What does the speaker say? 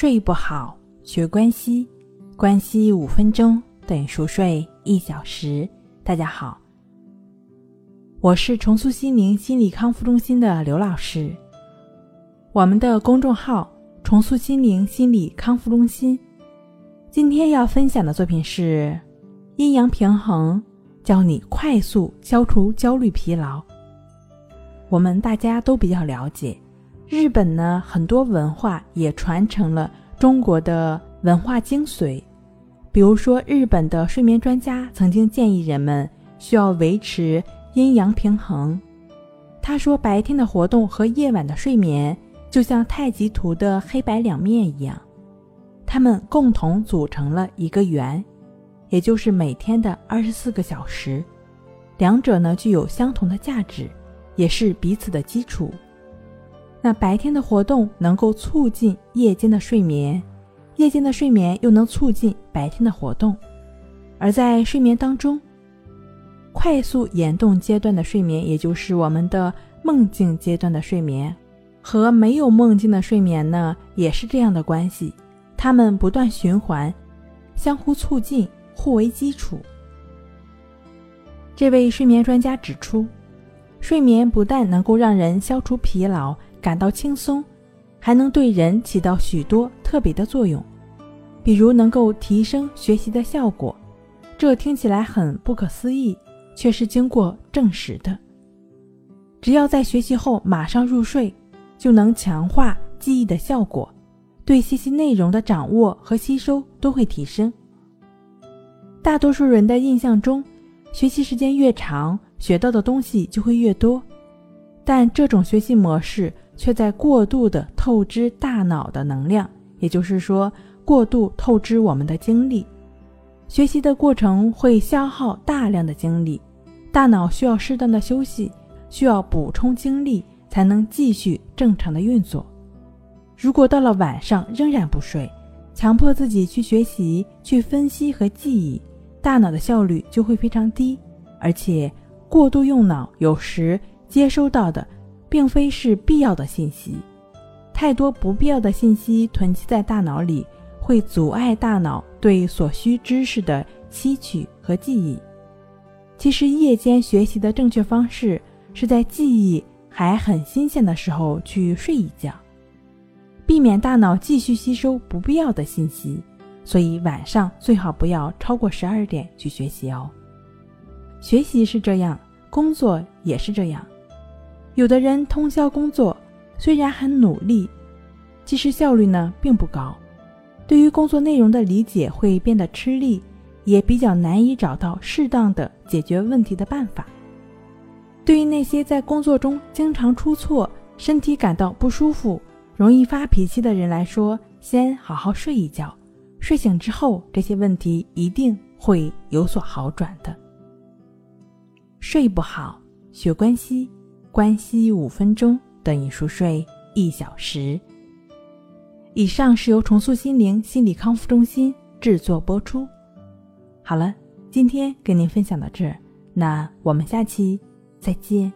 睡不好，学关西，关西五分钟等于熟睡一小时。大家好，我是重塑心灵心理康复中心的刘老师。我们的公众号“重塑心灵心理康复中心”，今天要分享的作品是阴阳平衡，教你快速消除焦虑疲劳。我们大家都比较了解。日本呢，很多文化也传承了中国的文化精髓。比如说，日本的睡眠专家曾经建议人们需要维持阴阳平衡。他说，白天的活动和夜晚的睡眠就像太极图的黑白两面一样，它们共同组成了一个圆，也就是每天的二十四个小时。两者呢，具有相同的价值，也是彼此的基础。那白天的活动能够促进夜间的睡眠，夜间的睡眠又能促进白天的活动。而在睡眠当中，快速眼动阶段的睡眠，也就是我们的梦境阶段的睡眠，和没有梦境的睡眠呢，也是这样的关系。它们不断循环，相互促进，互为基础。这位睡眠专家指出，睡眠不但能够让人消除疲劳。感到轻松，还能对人起到许多特别的作用，比如能够提升学习的效果。这听起来很不可思议，却是经过证实的。只要在学习后马上入睡，就能强化记忆的效果，对信息内容的掌握和吸收都会提升。大多数人的印象中，学习时间越长，学到的东西就会越多，但这种学习模式。却在过度的透支大脑的能量，也就是说，过度透支我们的精力。学习的过程会消耗大量的精力，大脑需要适当的休息，需要补充精力才能继续正常的运作。如果到了晚上仍然不睡，强迫自己去学习、去分析和记忆，大脑的效率就会非常低，而且过度用脑，有时接收到的。并非是必要的信息，太多不必要的信息囤积在大脑里，会阻碍大脑对所需知识的吸取和记忆。其实，夜间学习的正确方式是在记忆还很新鲜的时候去睡一觉，避免大脑继续吸收不必要的信息。所以，晚上最好不要超过十二点去学习哦。学习是这样，工作也是这样。有的人通宵工作，虽然很努力，其实效率呢并不高。对于工作内容的理解会变得吃力，也比较难以找到适当的解决问题的办法。对于那些在工作中经常出错、身体感到不舒服、容易发脾气的人来说，先好好睡一觉，睡醒之后这些问题一定会有所好转的。睡不好，学关系。关息五分钟等于熟睡一小时。以上是由重塑心灵心理康复中心制作播出。好了，今天跟您分享到这儿，那我们下期再见。